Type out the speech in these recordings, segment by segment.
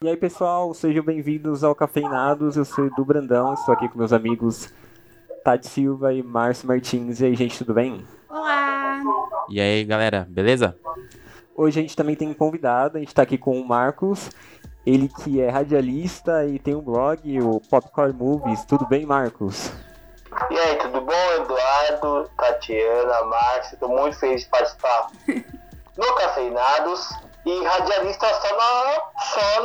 E aí, pessoal, sejam bem-vindos ao Cafeinados. Eu sou Edu Brandão, estou aqui com meus amigos Tati Silva e Márcio Martins. E aí, gente, tudo bem? Olá! E aí, galera, beleza? Hoje a gente também tem um convidado, a gente está aqui com o Marcos, ele que é radialista e tem um blog, o Popcorn Movies. Tudo bem, Marcos? E aí, tudo bom, Eduardo, Tatiana, Márcio? Estou muito feliz de participar no Cafeinados. E radialista só, na, só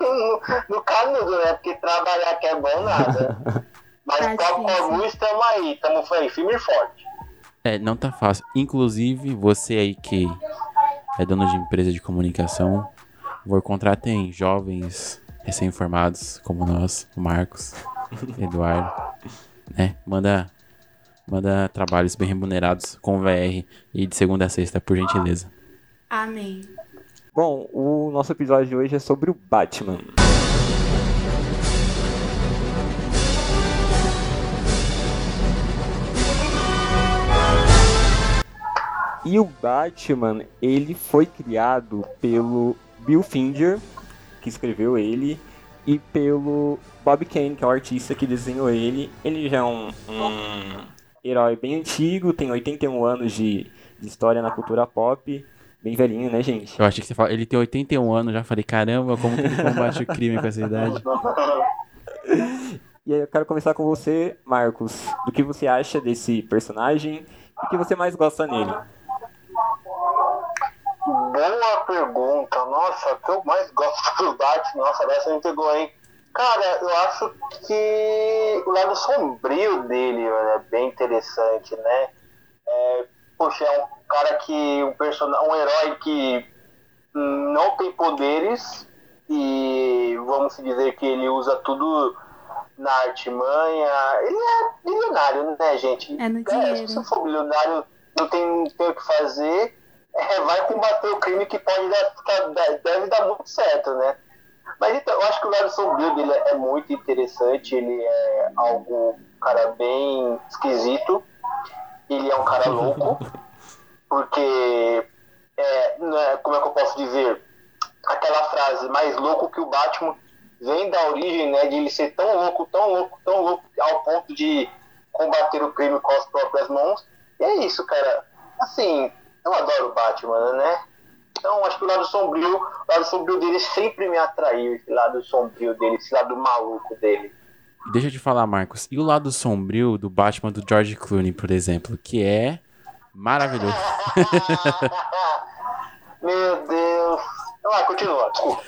no, no canudo, né? Porque trabalhar que é bom nada. Mas Tá Popcorn difícil. Movies estamos aí, estamos aí, firme e forte. É, não tá fácil. Inclusive, você aí que é dono de empresa de comunicação, vou contratem jovens recém-formados como nós, o Marcos, Eduardo, né? Manda, manda trabalhos bem remunerados com VR e de segunda a sexta, por gentileza. Amém. Bom, o nosso episódio de hoje é sobre o Batman. E o Batman, ele foi criado pelo Bill Finger, que escreveu ele, e pelo Bob Kane, que é o artista que desenhou ele. Ele já é um, um herói bem antigo, tem 81 anos de, de história na cultura pop. Bem velhinho, né, gente? Eu achei que você falou, ele tem 81 anos, já falei, caramba, como que ele combate o crime com essa idade? E aí eu quero começar com você, Marcos. Do que você acha desse personagem e o que você mais gosta nele? Boa pergunta. Nossa, o que eu mais gosto do Batman, nossa, dessa me pegou, hein? Cara, eu acho que o lado sombrio dele mano, é bem interessante, né? É, poxa, é um cara que. um personagem, um herói que não tem poderes e vamos dizer que ele usa tudo na artimanha. Ele é milionário, né, gente? É no se dinheiro. você for milionário, não tem, tem o que fazer, é, vai combater o crime que pode dar, da- deve dar muito certo, né? Mas então, eu acho que o lado sombrio dele é muito interessante, ele é algo, cara, bem esquisito. Ele é um cara louco, porque, é, né, como é que eu posso dizer? Aquela frase, mais louco que o Batman, vem da origem, né, de ele ser tão louco, tão louco, tão louco, ao ponto de combater o crime com as próprias mãos. E é isso, cara. Assim, eu adoro o Batman, né? Então, acho que o lado sombrio, o lado sombrio dele sempre me atraiu, esse lado sombrio dele, esse lado maluco dele. Deixa eu te falar, Marcos, e o lado sombrio do Batman do George Clooney, por exemplo, que é maravilhoso. Meu Deus. Vai, continua, desculpa.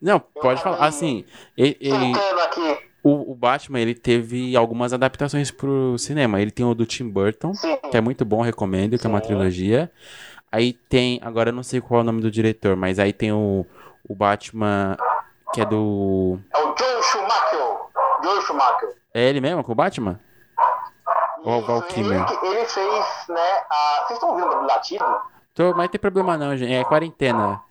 Não, pode falar. Assim, e- e- aqui. o, o Batman, ele teve algumas adaptações pro cinema. Ele tem o do Tim Burton, Sim. que é muito bom, recomendo, que é uma Sim. trilogia. Aí tem, agora eu não sei qual é o nome do diretor, mas aí tem o, o Batman, que é do... É o Joe Schumacher. Joe Schumacher. É ele mesmo, com o Batman? O Val Isso, Kilmer? ele, fez, né, a... Vocês estão ouvindo o latido? Tô, mas tem problema não, gente. É quarentena.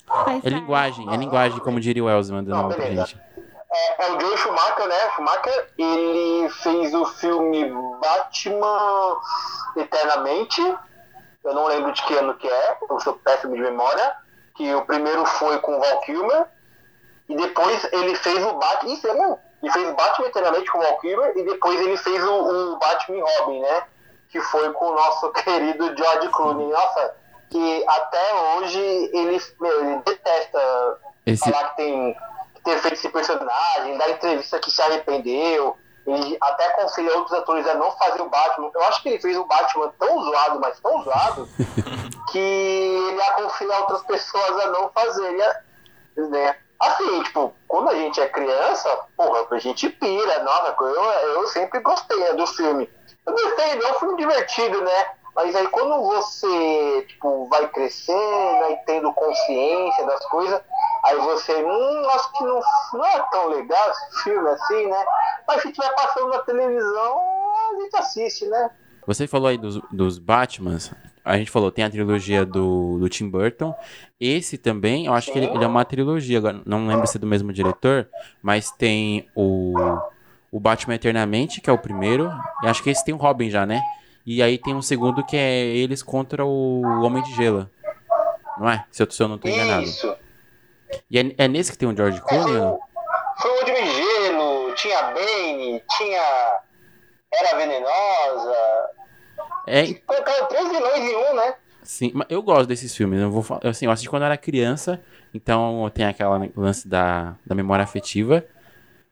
É linguagem, é linguagem, como diria o Elvis mandando Não, aula pra gente. É, é o Joe Schumacher, né? Schumacher, ele fez o filme Batman Eternamente. Eu não lembro de que ano que é, eu sou péssimo de memória. Que o primeiro foi com o Val Kilmer. E depois ele fez o Batman. Isso é mesmo. Ele fez Batman Eternamente com o Val Kilmer. E depois ele fez o, o Batman e Robin, né? Que foi com o nosso querido George Clooney. Nossa, que até hoje ele, meu, ele detesta Esse, falar que tem que ter feito esse personagem, dar entrevista que se arrependeu. Ele até aconselha outros atores a não fazer o Batman. Eu acho que ele fez o Batman tão zoado, mas tão zoado, que ele aconselha outras pessoas a não fazerem. Né? Assim, tipo, quando a gente é criança, porra, a gente pira, nossa, eu, eu sempre gostei né, do filme. Eu gostei, não é um filme divertido, né? Mas aí quando você, tipo, vai crescendo, aí tendo consciência das coisas, aí você, hum, acho que não, não é tão legal esse filme assim, né? Mas se tiver passando na televisão, a gente assiste, né? Você falou aí dos, dos Batmans. A gente falou, tem a trilogia do, do Tim Burton. Esse também, eu acho que ele, ele é uma trilogia. Agora, não lembro se é do mesmo diretor, mas tem o, o Batman Eternamente, que é o primeiro. E acho que esse tem o Robin já, né? E aí tem um segundo que é eles contra o Homem de Gelo. Não é? Se eu, se eu não tô enganado. Isso. E é, é nesse que tem o George Clooney? não? Foi o Olho de Gelo, tinha Bane, tinha Era Venenosa. É, Colocaram três vilões em um, né? sim, eu gosto desses filmes. Eu vou assim, eu assisti quando eu era criança, então tem aquela lance da, da memória afetiva.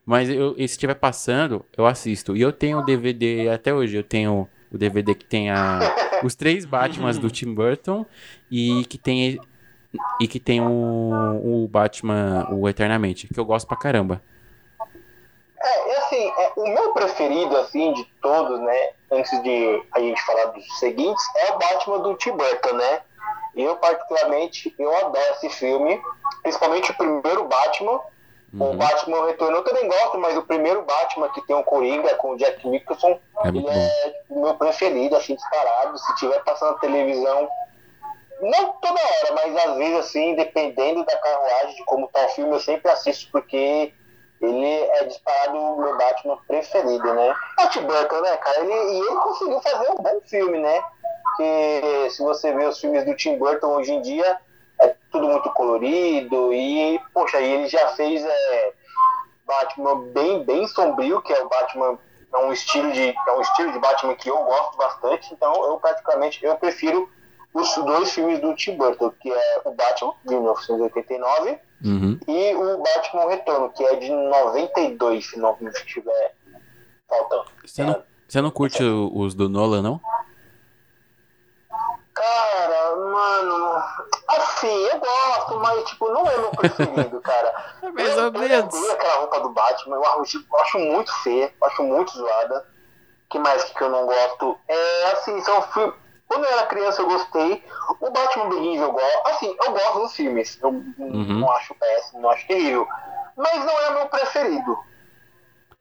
Mas eu, se estiver passando, eu assisto. E eu tenho o DVD até hoje. Eu tenho o DVD que tem a, os três Batmans do Tim Burton e que tem e que tem o, o Batman, o Eternamente, que eu gosto pra caramba. É, e assim, é, o meu preferido, assim, de todos, né? Antes de a gente falar dos seguintes, é o Batman do Tim Burton, né? Eu, particularmente, eu adoro esse filme. Principalmente o primeiro Batman. O Uhum. Batman Retorno eu também gosto, mas o primeiro Batman que tem o Coringa com o Jack Nicholson, É ele bom. é tipo, o meu preferido, assim, disparado. Se tiver passando na televisão, não toda hora, mas às vezes, assim, dependendo da carruagem, de como tá o filme, eu sempre assisto, porque ele é disparado o meu Batman preferido, né? Tim Burton, né, cara? Ele, e ele conseguiu fazer um bom filme, né? Porque se você vê os filmes do Tim Burton hoje em dia, é tudo muito colorido e, poxa, e ele já fez é, Batman bem, bem sombrio, que é o Batman, é um estilo de, é um estilo de Batman que eu gosto bastante, então eu praticamente, eu prefiro os dois filmes do Tim Burton, que é o Batman, de 1989, Uhum. e o Batman Retorno, que é de 92, se não me estiver faltando. Você não, você não curte o- os do Nolan, não? Cara, mano, assim, eu gosto, mas tipo, não é meu preferido, cara. É mais eu, ou eu menos. odeio aquela roupa do Batman, eu acho, eu acho muito feia, eu acho muito zoada. que mais que eu não gosto? É assim, são filmes. Quando eu era criança eu gostei. O Batman Begins eu gosto. Assim, eu gosto dos filmes. Eu Uhum. não acho péssimo, não acho terrível. Mas não é o meu preferido.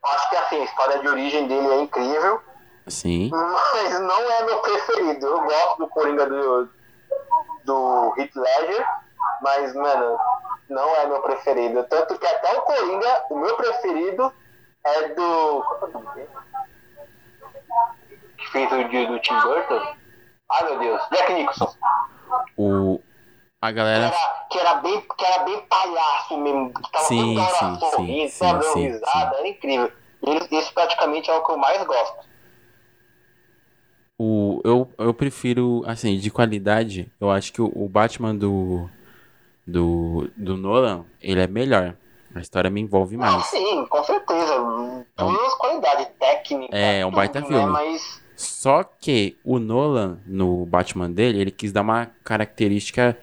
Acho que assim, a história de origem dele é incrível. Sim. Mas não é meu preferido. Eu gosto do Coringa do, do Heath Ledger, mas, mano, não é meu preferido. Tanto que até o Coringa, o meu preferido é do. É o nome dele? Que fez o dia do Tim Burton? Ai meu Deus, Jack Nicholson. O, a Que galera. era, que era, bem, que era bem palhaço mesmo. Que tava Sim, toda hora sim, sorrindo, sim, dando sim, risada. Era incrível. E esse praticamente é o que eu mais gosto. O, eu, eu prefiro, assim, de qualidade, eu acho que o, o Batman do, do, do Nolan, ele é melhor. A história me envolve Ah, mais. sim, com certeza. Todas as qualidades técnicas. É, um tudo, baita né? filme. Mas Só que o Nolan, no Batman dele, ele quis dar uma característica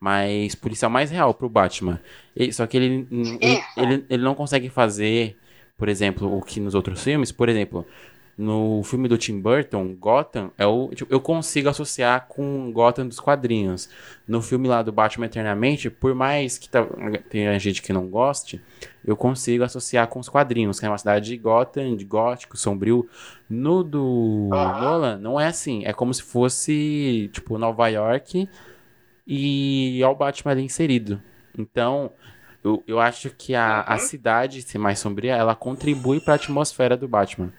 mais policial, mais real pro Batman. E- só que ele, ele, ele, ele não consegue fazer, por exemplo, o que nos outros filmes. Por exemplo, no filme do Tim Burton, Gotham, é o, tipo, eu consigo associar com Gotham dos quadrinhos. No filme lá do Batman Eternamente, por mais que tá- tenha gente que não goste, eu consigo associar com os quadrinhos, que é uma cidade de Gotham, de gótico, sombrio. No do Aham. Nolan, não é assim. É como se fosse, tipo, Nova York e é o Batman ali inserido. Então, eu, eu acho que a, a Uhum. cidade ser mais sombria, ela contribui pra atmosfera do Batman.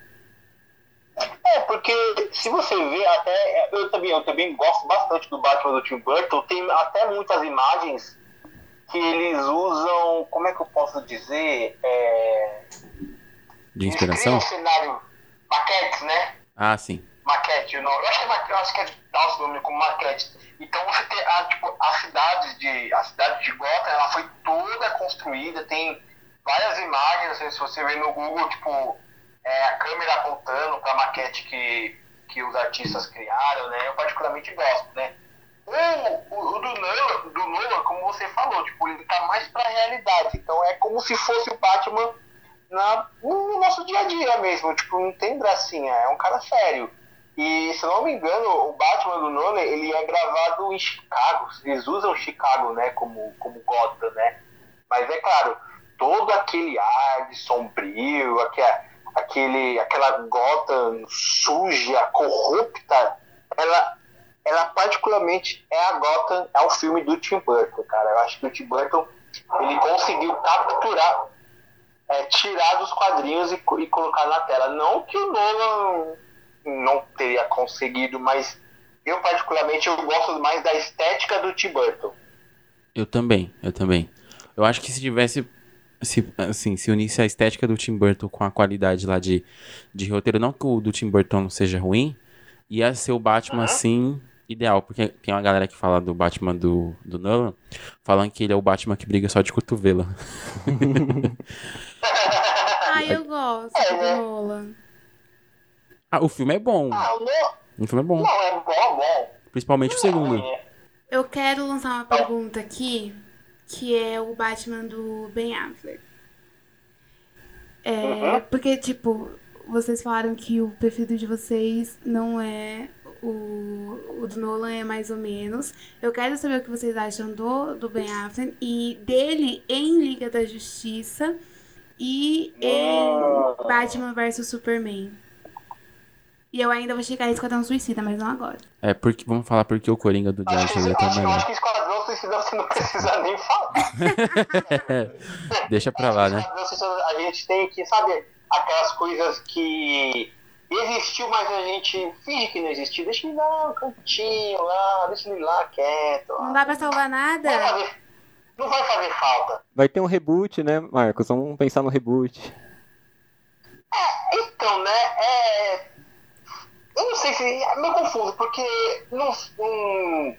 É, porque se você vê, até eu também, eu também gosto bastante do Batman do Tim Burton. Tem até muitas imagens que eles usam. Como é que eu posso dizer? É, De eles inspiração? criam um cenário, maquetes, né? Ah, sim. maquete, o nome. Eu acho que é, maquete, acho que é dá nome como maquete. Então você tem a, tipo, a cidade de a cidade de Gotham, ela foi toda construída, tem várias imagens, se você ver no Google, tipo, é, a câmera apontando para a maquete que, que os artistas criaram, né? Eu particularmente gosto, né? O, o, o do Nolan, do Nolan, como você falou, tipo, ele tá mais pra realidade. Então é como se fosse o Batman na, no nosso dia a dia mesmo. Tipo, não tem gracinha, é um cara sério. E se não me engano, o Batman do Nolan, ele é gravado em Chicago. Eles usam Chicago, né, como, como Gotham, né? Mas é claro, todo aquele ar de sombrio, aquela, aquele, aquela Gotham suja, corrupta, ela, ela particularmente é a Gotham, é o filme do Tim Burton, cara. Eu acho que o Tim Burton, ele conseguiu capturar, é, tirar dos quadrinhos e, e colocar na tela. Não que o Nolan não teria conseguido, mas eu particularmente eu gosto mais da estética do Tim Burton. Eu também, eu também. Eu acho que se tivesse. Se, assim, se unisse a estética do Tim Burton com a qualidade lá de, de roteiro, não que o do Tim Burton não seja ruim, ia ser o Batman, assim, ideal. Porque tem uma galera que fala do Batman do, do Nolan, falando que ele é o Batman que briga só de cotovelo. Ah, eu gosto É, do né? Nolan. ah, o filme é bom. Ah, o. O filme é bom. Não, é bom, bom. Principalmente o segundo. É, Eu quero lançar uma pergunta aqui, que é o Batman do Ben Affleck. É, Uhum. porque, tipo, vocês falaram que o preferido de vocês não é o, o do Nolan, é mais ou menos. Eu quero saber o que vocês acham do, do Ben Affleck e dele em Liga da Justiça e em Batman vs Superman. E eu ainda vou chegar em Esquadrão Suicida, mas não agora. É, porque, vamos falar porque o Coringa do Leto é acho, eu melhor. Suicida você não precisa nem falar. Deixa pra lá, né? A gente tem que, sabe, aquelas coisas que existiu, mas a gente finge que não existiu. Deixa ele lá no cantinho, lá, deixa ele lá quieto. Não dá pra salvar Não vai nada? fazer, não vai fazer falta. Vai ter um reboot, né, Marcos? Vamos pensar no reboot. Então, né, é... Eu não sei se... É meio confuso, porque não, não,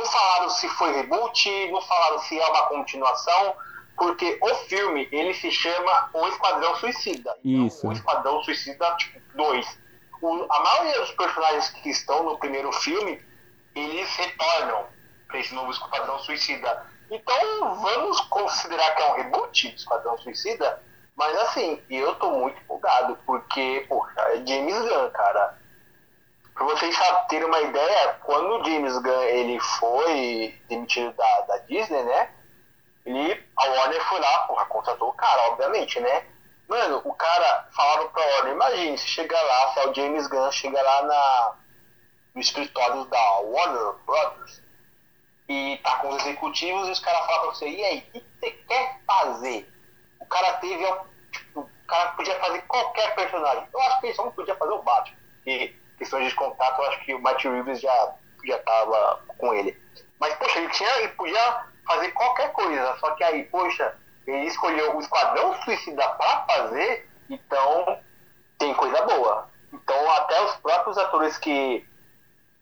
não falaram se foi reboot, não falaram se é uma continuação, porque o filme, ele se chama O Esquadrão Suicida. Então, Isso. O Esquadrão Suicida, tipo, 2. O, a maioria dos personagens que estão no primeiro filme, eles retornam para esse novo Esquadrão Suicida. Então, vamos considerar que é um reboot do Esquadrão Suicida, mas assim, eu tô muito empolgado, porque, poxa, é James Gunn, cara. Pra vocês terem uma ideia, quando o James Gunn ele foi demitido da, da Disney, né? Ele, a Warner foi lá, porra, contratou o cara, obviamente, né? Mano, o cara falaram pra Warner, imagine, se chega lá, se é o James Gunn, chega lá na, no escritório da Warner Brothers e tá com os executivos e os caras falam pra você, e aí, o que você quer fazer? O cara teve, tipo, o cara podia fazer qualquer personagem. Eu acho que ele só não podia fazer o Batman, porque questões de contato, eu acho que o Matt Reeves já, já tava com ele. Mas, poxa, ele, tinha, ele podia fazer qualquer coisa, só que aí, poxa, ele escolheu o Esquadrão Suicida pra fazer, então tem coisa boa. Então, até os próprios atores que,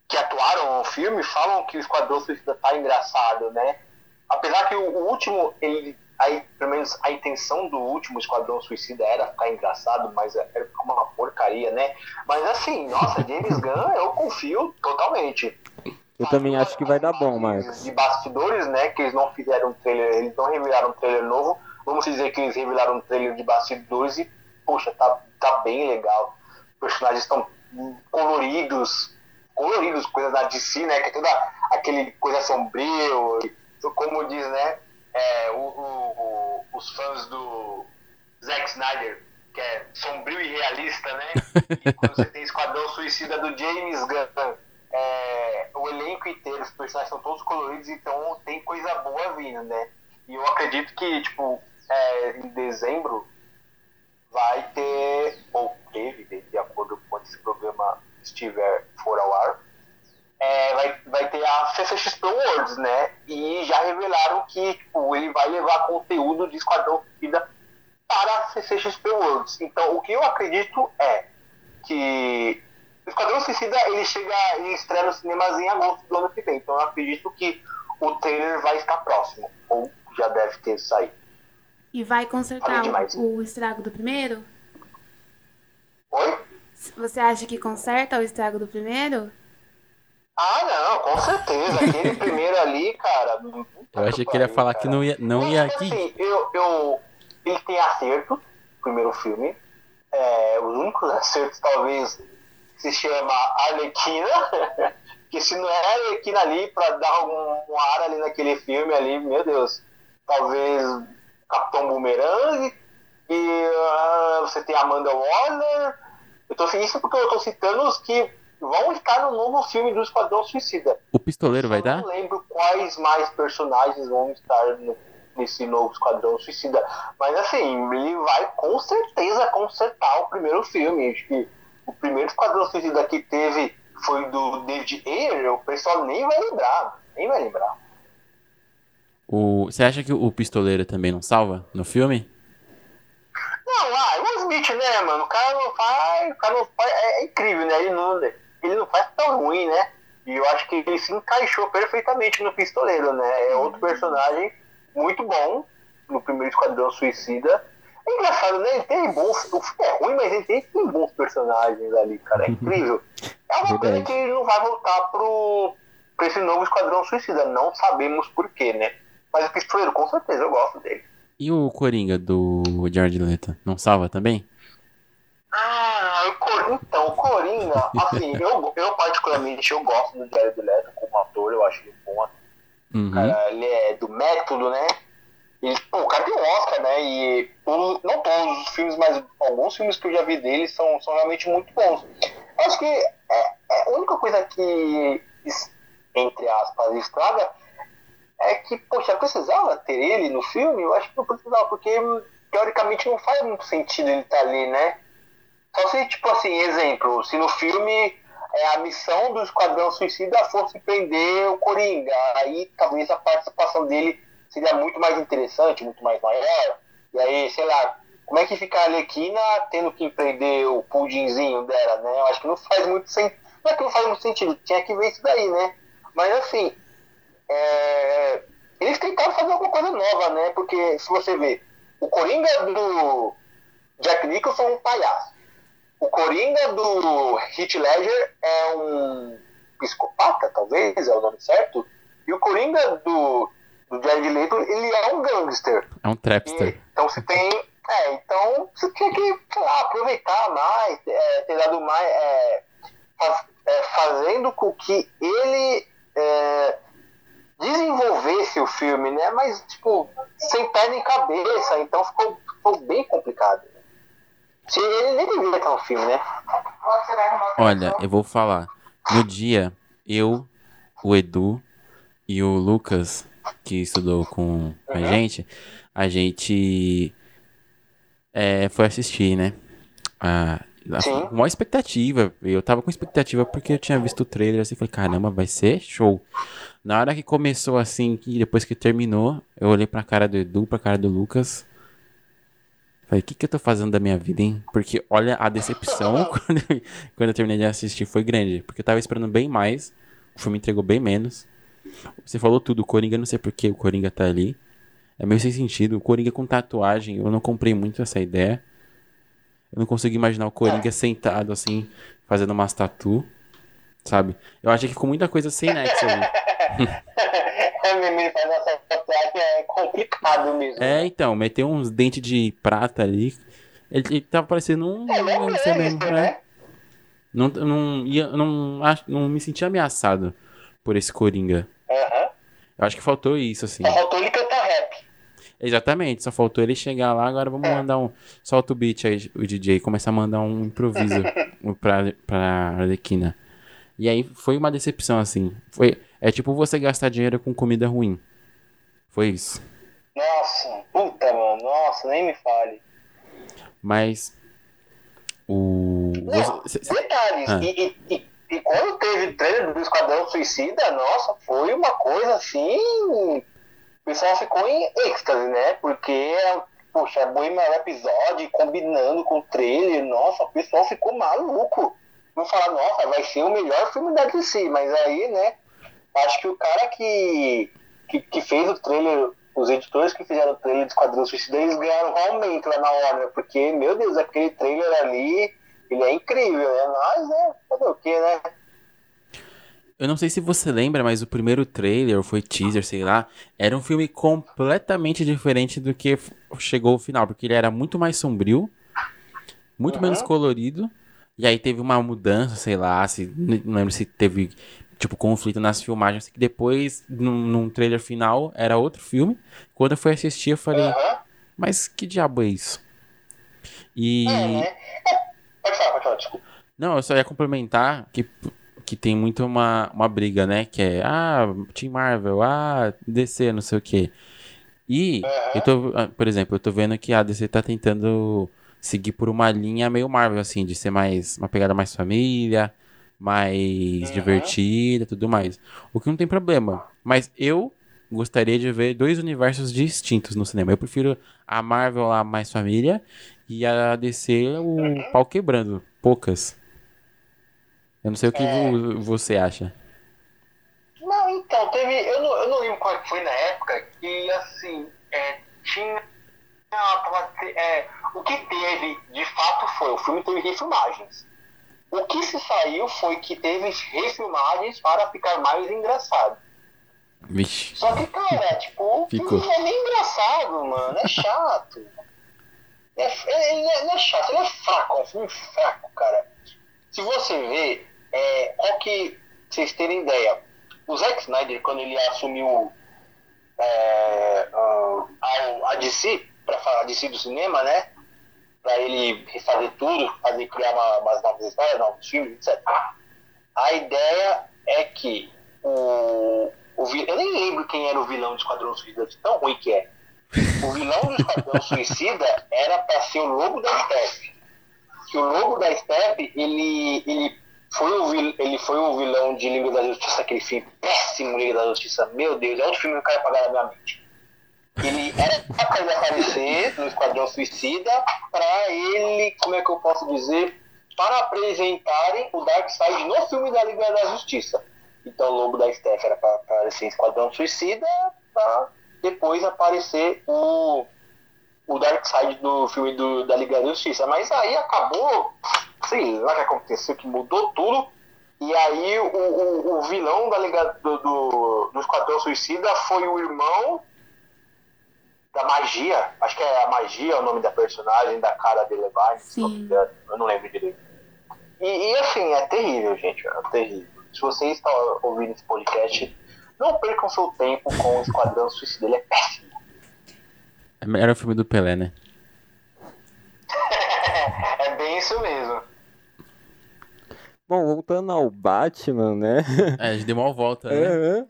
que atuaram no filme falam que o Esquadrão Suicida tá engraçado, né? Apesar que o, o último, ele, aí, pelo menos a intenção do último Esquadrão Suicida era ficar engraçado, mas era ficar uma porcaria, né? Mas assim, nossa, James Gunn, eu confio totalmente. Eu também acho que vai dar bom, Marcos. De bastidores, né? Que eles não fizeram um trailer, eles não revelaram um trailer novo. Vamos dizer que eles revelaram um trailer de bastidores e, poxa, tá, tá bem legal. Os personagens estão coloridos, coloridos, coisas da DC, né? Que é toda aquele coisa sombrio, como diz, né? É, o, o- o- os fãs do Zack Snyder, que é sombrio e realista, né? E quando você tem Esquadrão Suicida do James Gunn, é, o elenco inteiro, os personagens são todos coloridos, então tem coisa boa vindo, né? E eu acredito que, tipo, é, em dezembro vai ter, ou teve, de, acordo com esse programa estiver fora ao ar, é, vai, vai ter a CCXP Awards, né? E já revelaram que tipo, ele vai levar conteúdo de Esquadrão Suicida para a CCXP Awards. Então, o que eu acredito é que o Esquadrão Suicida ele chega e estreia nos cinemas em agosto do ano que vem. Então, eu acredito que o trailer vai estar próximo, ou já deve ter saído. E vai consertar o, o estrago do primeiro? Oi? Você acha que conserta o estrago do primeiro? Ah, não, com certeza. Aquele primeiro ali, cara. Eu achei que ele ia falar que não ia, não ia aqui. Assim, eu, eu, ele tem acerto, primeiro filme. É, os únicos acertos, talvez, se chama Arlequina. que se não é Arlequina ali, pra dar um, um ar ali naquele filme ali, meu Deus. Talvez Capitão Boomerang. E ah, você tem Amanda Waller. Eu tô isso porque eu tô citando os que vão estar no novo filme do Esquadrão Suicida. O pistoleiro vai Eu dar? não lembro quais mais personagens vão estar no- nesse novo Esquadrão Suicida. Mas assim, ele vai com certeza consertar o primeiro filme. Acho que o primeiro Esquadrão Suicida que teve foi do David Ayer, o pessoal nem vai lembrar. Nem vai lembrar. O, você acha que o pistoleiro também não salva no filme? Não, ah, o Will Smith, né, mano? O cara não faz. O cara não faz. É, é incrível, né? Ele não, ele não faz tão ruim, né? E eu acho que ele se encaixou perfeitamente no pistoleiro, né? É outro personagem muito bom no primeiro Esquadrão Suicida. É engraçado, né? Ele tem bons. O filme é ruim, mas ele tem, tem bons personagens ali, cara. É incrível. É uma coisa que ele não vai voltar pro, pra esse novo Esquadrão Suicida. Não sabemos porquê, né? Mas o pistoleiro, com certeza, eu gosto dele. E o Coringa do Jared Leto? Não salva também? O então, o Coringa, assim, eu, eu particularmente eu gosto do Jared Leto como ator, eu acho ele bom. Uhum. Cara, ele é do método, né? E, pô, o cara tem um Oscar, né? E todos- não todos os filmes, mas alguns filmes que eu já vi dele são, são realmente muito bons. Acho que é, é a única coisa que, entre aspas, estraga é que, poxa, precisava ter ele no filme? Eu acho que não precisava, porque teoricamente não faz muito sentido ele estar ali, né? Só se, tipo assim, exemplo, se no filme é, a missão do Esquadrão Suicida fosse prender o Coringa, aí talvez a participação dele seria muito mais interessante, muito mais maior. E aí, sei lá, como é que fica a Arlequina tendo que prender o pudinzinho dela, né? Eu acho que não faz muito sentido. Não é que não faz muito sentido, tinha que ver isso daí, né? Mas assim, é, eles tentaram fazer alguma coisa nova, né? Porque se você vê, o Coringa do Jack Nicholson é um palhaço. O Coringa do Heath Ledger é um psicopata, talvez, é o nome certo. E o Coringa do, do Jared Leto, ele é um gangster. É um E, trapster. então você tem. É, então você tinha que, sei lá, aproveitar mais, é, ter dado mais. é, faz- é, fazendo com que ele é, desenvolvesse o filme, né? Mas, tipo, sem pé nem cabeça, então ficou, ficou bem complicado. Ele nem deveria estar no filme, né? Olha, eu vou falar. No dia, eu, o Edu e o Lucas, que estudou com a gente, a gente é, foi assistir, né? A, a, maior expectativa. Eu tava com expectativa porque eu tinha visto o trailer assim, falei, caramba, vai ser show. Na hora que começou assim, que depois que terminou, eu olhei pra cara do Edu, pra cara do Lucas. Falei, o que, que eu tô fazendo da minha vida, hein? Porque olha a decepção quando eu, quando eu terminei de assistir foi grande. Porque eu tava esperando bem mais. O filme entregou bem menos. Você falou tudo, o Coringa, não sei por que o Coringa tá ali. É meio sem sentido. O Coringa com tatuagem, eu não comprei muito essa ideia. Eu não consigo imaginar o Coringa sentado assim, fazendo umas tatu. Sabe? Eu achei que ficou muita coisa sem nexo ali. É, fazer essa tatuagem é complicado mesmo. É, então, meteu uns dentes de prata ali. Ele, ele tava parecendo um. É, não é sei mesmo, gangster, né? né? Não, não, ia, não, acho- não me senti ameaçado por esse Coringa. Aham. Eu acho que faltou isso, assim. Só faltou ele cantar rap. Exatamente, só faltou ele chegar lá, agora vamos mandar um. Solta o beat aí, o DJ, começar a mandar um improviso pra, pra Arlequina. E aí foi uma decepção, assim. Foi, é tipo você gastar dinheiro com comida ruim. Foi isso. Nossa, puta, mano. Nossa, nem me fale. Mas. O. Não, você- cê- detalhes. Ah. E, e, e, e quando teve o trailer do Esquadrão Suicida, nossa, foi uma coisa assim. O pessoal ficou em êxtase, né? Porque, poxa, a Bohemian Rhapsody combinando com o trailer, nossa, o pessoal ficou maluco. Vão falar, nossa, vai ser o melhor filme da DC, mas aí, né? Acho que o cara que, que, que fez o trailer, os editores que fizeram o trailer do Esquadrão Suicida, eles ganharam um aumento lá na Warner, porque, meu Deus, aquele trailer ali, ele é incrível, né? Mas, né, fazer o quê, né? Eu não sei se você lembra, mas o primeiro trailer, ou foi teaser, sei lá, era um filme completamente diferente do que chegou ao final, porque ele era muito mais sombrio, muito Uhum. menos colorido, e aí teve uma mudança, sei lá, se, não lembro se teve, tipo, conflito nas filmagens, que depois, num, num trailer final, era outro filme. Quando eu fui assistir, eu falei, Aham. mas que diabo é isso? E... É, né? É, pode falar, pode falar, desculpa. Não, eu só ia complementar que, que tem muito uma, uma briga, né? Que é, ah, Team Marvel, ah, DC, não sei o quê. E, Aham. eu tô, ah, por exemplo, eu tô vendo que a DC tá tentando seguir por uma linha meio Marvel, assim, de ser mais, uma pegada mais família, mais Aham. divertida, tudo mais. O que não tem problema. Mas eu gostaria de ver dois universos distintos no cinema. Eu prefiro a Marvel lá mais família e a DC o pau quebrando. Poucas. Eu não sei o que É. vo- você acha. Não, então, teve. Eu não, eu não lembro qual que foi na época que, assim, é, tinha. Te- é, o que teve, de fato, foi. O filme teve refilmagens. O que se saiu foi que teve refilmagens para ficar mais engraçado. Vixe. Só que, cara, tipo, o filme Ficou. não é nem engraçado, mano. É chato. É, é- ele é- não é chato, ele é fraco, é um filme fraco, cara. Se você ver, é, qual que. vocês terem ideia, o Zack Snyder, quando ele assumiu é, a- a DC, pra falar DC do cinema, né? Pra ele refazer tudo, fazer criar uma, umas novas histórias, novos filmes, etc. A ideia é que o, o eu nem lembro quem era o vilão do Esquadrão Suicida, de tão ruim que é. O vilão do Esquadrão Suicida era pra ser o Lobo da Steppe. Que o Lobo da Steppe, ele, ele, foi o vil, ele foi o vilão de Liga da Justiça, aquele filme péssimo Liga da Justiça. Meu Deus, é outro filme que eu quero apagar na minha mente. Ele era pra ele aparecer no Esquadrão Suicida pra ele, como é que eu posso dizer, para apresentarem o Darkseid no filme da Liga da Justiça. Então o Lobo da Steph era para aparecer em Esquadrão Suicida, para depois aparecer o, o Darkseid do filme do, da Liga da Justiça. Mas aí acabou, sei lá o que aconteceu, que mudou tudo. E aí o, o, o vilão da Liga do, do, do Esquadrão Suicida foi o irmão da magia, acho que é a magia o nome da personagem, da cara de Levine, se não me engano, eu não lembro direito. E, e, assim, é terrível, gente, é terrível. Se você está ouvindo esse podcast, não percam seu tempo com o Esquadrão Suicida, ele é péssimo. Era o filme do Pelé, né? é bem isso mesmo. Bom, voltando ao Batman, né? É, a gente deu uma volta, né?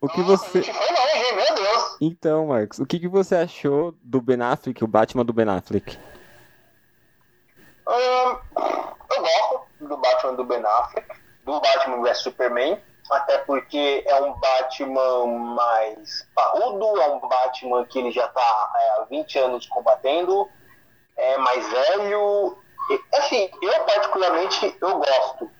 O que Nossa, você. a gente foi longe, meu. Então, Marcos, o que, que você achou do Ben Affleck, o Batman do Ben Affleck? Ahn, eu gosto do Batman do Ben Affleck, do Batman vs Superman, até porque é um Batman mais parrudo, é um Batman que ele já tá é, há 20 anos combatendo, é mais velho. E, assim, eu particularmente eu gosto.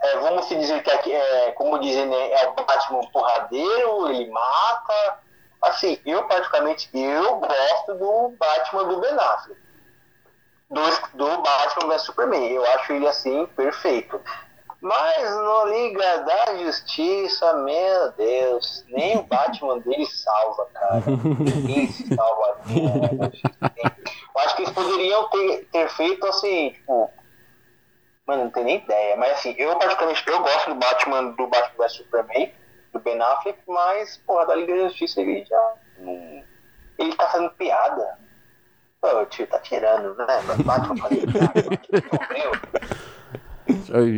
É, vamos se dizer que é, como dizem, né, é o Batman porradeiro, ele mata. Assim, eu particularmente eu gosto do Batman do Ben Affleck do, do Batman vs Superman. Eu acho ele assim perfeito. Mas no Liga da Justiça, meu Deus, nem o Batman dele salva, cara. Ninguém salva. Eu acho que eles poderiam ter, ter feito assim, tipo. Mano, não tenho nem ideia. Mas assim, eu particularmente eu gosto do Batman do Batman vs Superman, do Ben Affleck, mas, porra, da Liga da Justiça ele já. não- Ele tá fazendo piada. Pô, tio, tá tirando, né? Mas Batman fazendo piada.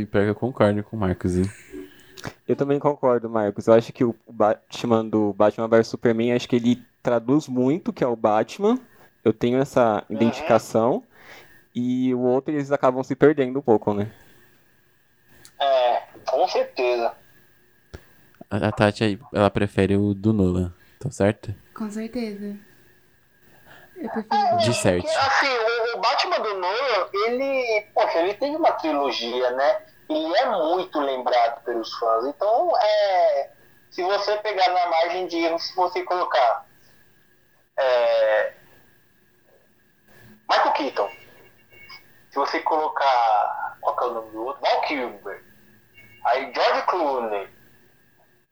Que eu concordo com o Marcos, hein? Eu também concordo, Marcos. Eu acho que o Batman do Batman vs Superman, acho que ele traduz muito o que é o Batman. Eu tenho essa identificação. E o outro eles acabam se perdendo um pouco, né? É, com certeza. A, Tati, ela prefere o do Nolan, tá certo? Com certeza. Eu prefiro. De certo. Porque, assim, o, o Batman do Nolan, ele, poxa, ele teve uma trilogia, né? Ele é muito lembrado pelos fãs. Então, é, se você pegar na margem de erro, se você colocar é, Michael Keaton, se você colocar, qual que é o nome do outro? Val Kilmer, aí George Clooney,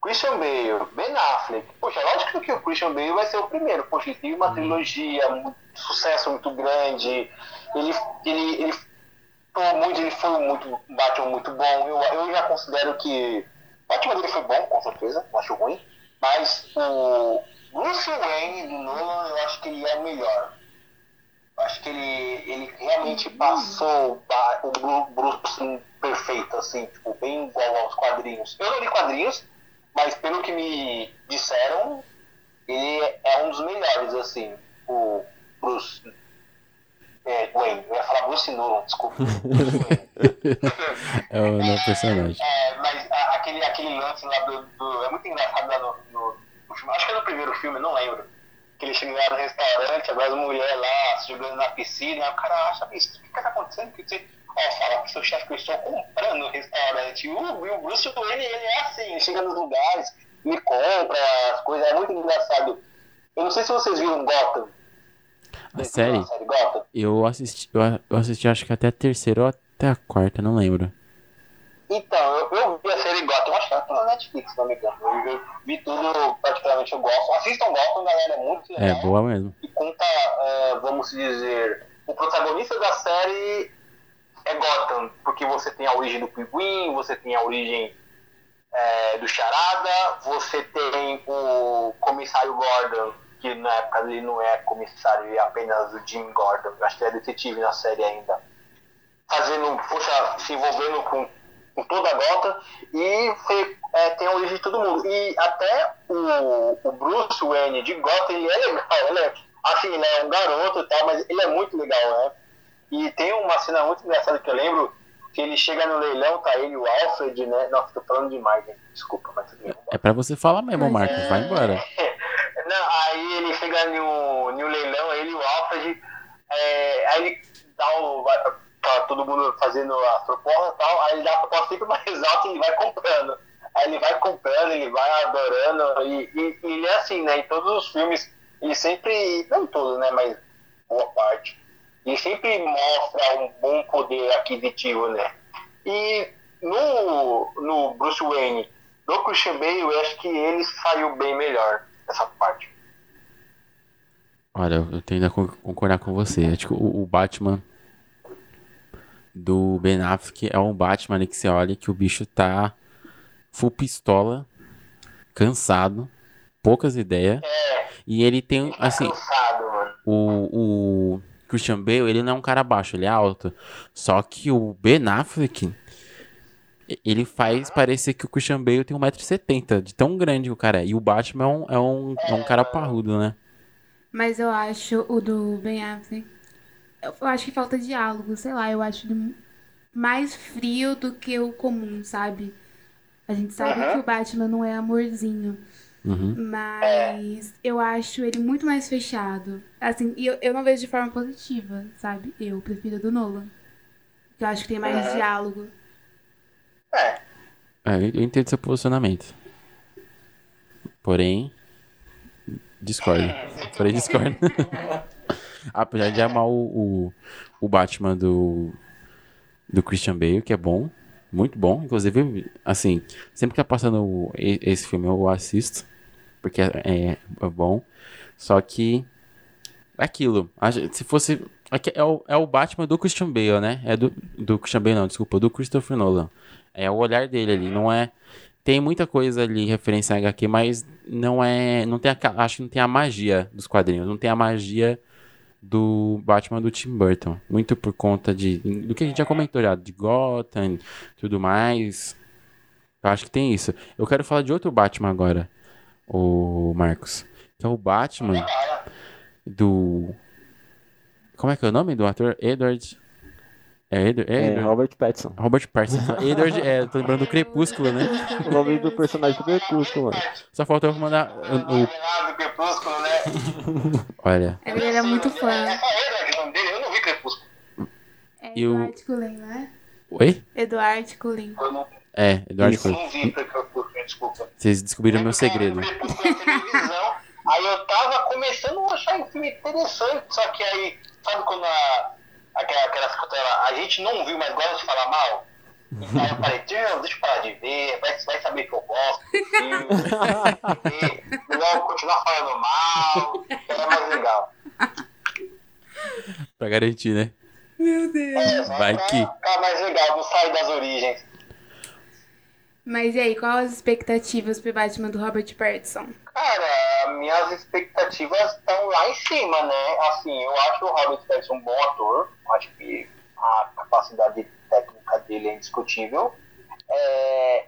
Christian Bale, Ben Affleck. Poxa, lógico que o Christian Bale vai ser o primeiro. Poxa, ele teve uma trilogia, um sucesso muito grande. Ele, ele, ele, foi muito, ele foi muito, um Batman muito bom. Eu, eu já considero que o Batman dele foi bom, com certeza, não acho ruim. Mas o Bruce Wayne do Nolan, eu acho que ele é o melhor. Eu acho que ele, ele realmente passou o Bruce perfeito, assim, tipo, bem igual aos quadrinhos. Eu não li quadrinhos, mas pelo que me disseram, ele é um dos melhores, assim, o Bruce é, Wayne. Eu ia falar Bruce Nolan, desculpa. É o novo personagem. É, mas a- aquele, aquele lance lá do, do- É muito engraçado lá no, no, acho que é no primeiro filme, não lembro. Que ele chega lá no restaurante, agora as mulheres lá se jogando na piscina, o cara acha, isso, o que que tá acontecendo? Que você, ó, fala pro seu chefe que eu estou comprando o restaurante. O, e o Bruce Wayne, ele é assim, ele chega nos lugares, ele compra as coisas, é muito engraçado. Eu não sei se vocês viram Gotham. A série? A série Gotham. Eu assisti, eu, assisti acho que até a terceira ou até a quarta, não lembro. Então, eu, eu vi a série Gotham, acho que era pela Netflix, se não me engano. Eu, vi tudo, praticamente eu gosto. Assistam Gotham, galera, é muito legal. É, boa mesmo. E conta, é, vamos dizer, o protagonista da série é Gotham, porque você tem a origem do Pinguim, você tem a origem é, do Charada, você tem o comissário Gordon, que na época ele não é comissário, ele é apenas o Jim Gordon, acho que é detetive na série ainda. Fazendo, poxa, se envolvendo com, com toda a Gotham e foi, é, tem a origem de todo mundo. E até o, o Bruce Wayne de Gotham, ele é legal, ele é, assim, ele é um garoto e tal, mas ele é muito legal, né? E tem uma cena muito engraçada que eu lembro, que ele chega no leilão, tá ele, o Alfred, né? Nossa, tô falando demais, gente. Desculpa, mas tudo bem. É pra você falar mesmo, Marcos. Vai embora. Não, aí ele chega no, no leilão, ele e o Alfred, é, aí ele dá o. Vai, tá todo mundo fazendo as propostas e tal, aí ele dá a proposta sempre mais alta e ele vai comprando. Aí ele vai comprando, ele vai adorando, e, e, e ele é assim, né? Em todos os filmes, ele sempre. Não todos, né? Mas boa parte. Ele sempre mostra um bom poder aquisitivo, né? E no, no Bruce Wayne, no Christian Bale, eu acho que ele saiu bem melhor essa parte. Olha, eu tendo a con- concordar com você. Acho que o, o Batman do Ben Affleck é um Batman ali que você olha que o bicho tá full pistola, cansado, poucas ideias. E ele tem, assim, Cansado, o, o Christian Bale, ele não é um cara baixo, ele é alto. Só que o Ben Affleck, ele faz parecer que o Christian Bale tem 1,70m, de tão grande que o cara é. E o Batman é um, é um, é um cara parrudo, né? Mas eu acho o do Ben Affleck. Eu eu acho que falta diálogo, sei lá, eu acho ele mais frio do que o comum, sabe? A gente sabe Aham. que o Batman não é amorzinho. Uhum. Mas eu acho ele muito mais fechado. Assim, e eu, eu não vejo de forma positiva, sabe? Eu prefiro o do Nolan. Que eu acho que tem mais Aham. diálogo. É, É, eu entendo seu posicionamento. Porém, discordo. Porém, discordo. Apesar de amar o, o, o Batman do, do Christian Bale, que é bom. Muito bom. Inclusive, assim, sempre que tá passando e- esse filme eu assisto. Porque é, é- é bom. Só que. É aquilo. Se fosse. É, o, é o Batman do Christian Bale, né? É do, do Christian Bale, não, desculpa, do Christopher Nolan. É o olhar dele ali, não é. Tem muita coisa ali, referência a HQ, mas não é. Não tem a, acho que não tem a magia dos quadrinhos. Não tem a magia do Batman do Tim Burton. Muito por conta de. Do que a gente já comentou já, de Gotham tudo mais. Eu acho que tem isso. Eu quero falar de outro Batman agora, o Marcos. Que é o Batman do. Como é que é o nome do ator? Edward. É Edward? É, Edward? Robert Pattinson. Robert Pattinson. Edward, é, tô lembrando do Crepúsculo, né? O nome do personagem do Crepúsculo, mano. Só faltou eu mandar. o- o- do Crepúsculo, né? olha, Ele era muito fã. É só Edward o nome dele, eu não vi Crepúsculo. É E o- Eduardo Cullen, né? oi? Eduardo Cullen. Eu não, É, Eduardo Isso. Crepúsculo, desculpa. Vocês descobriram meu que segredo. televisão, aí eu tava começando a achar o filme interessante, só que aí, sabe quando a, aquela, coisas, a gente não viu, mas gosta de falar mal? Então aí eu falei, "Tio, deixa eu parar de ver, vai, vai saber que eu gosto do filme, e melhor continuar falando mal, é mais legal. Pra garantir, né? Meu Deus. É, Vai pra que- Ficar mais legal, não sair das origens. Mas e aí, quais as expectativas pro Batman do Robert Pattinson? Cara, minhas expectativas estão lá em cima, né? Assim, eu acho o Robert Pattinson um bom ator. Acho que a capacidade técnica dele é indiscutível. É,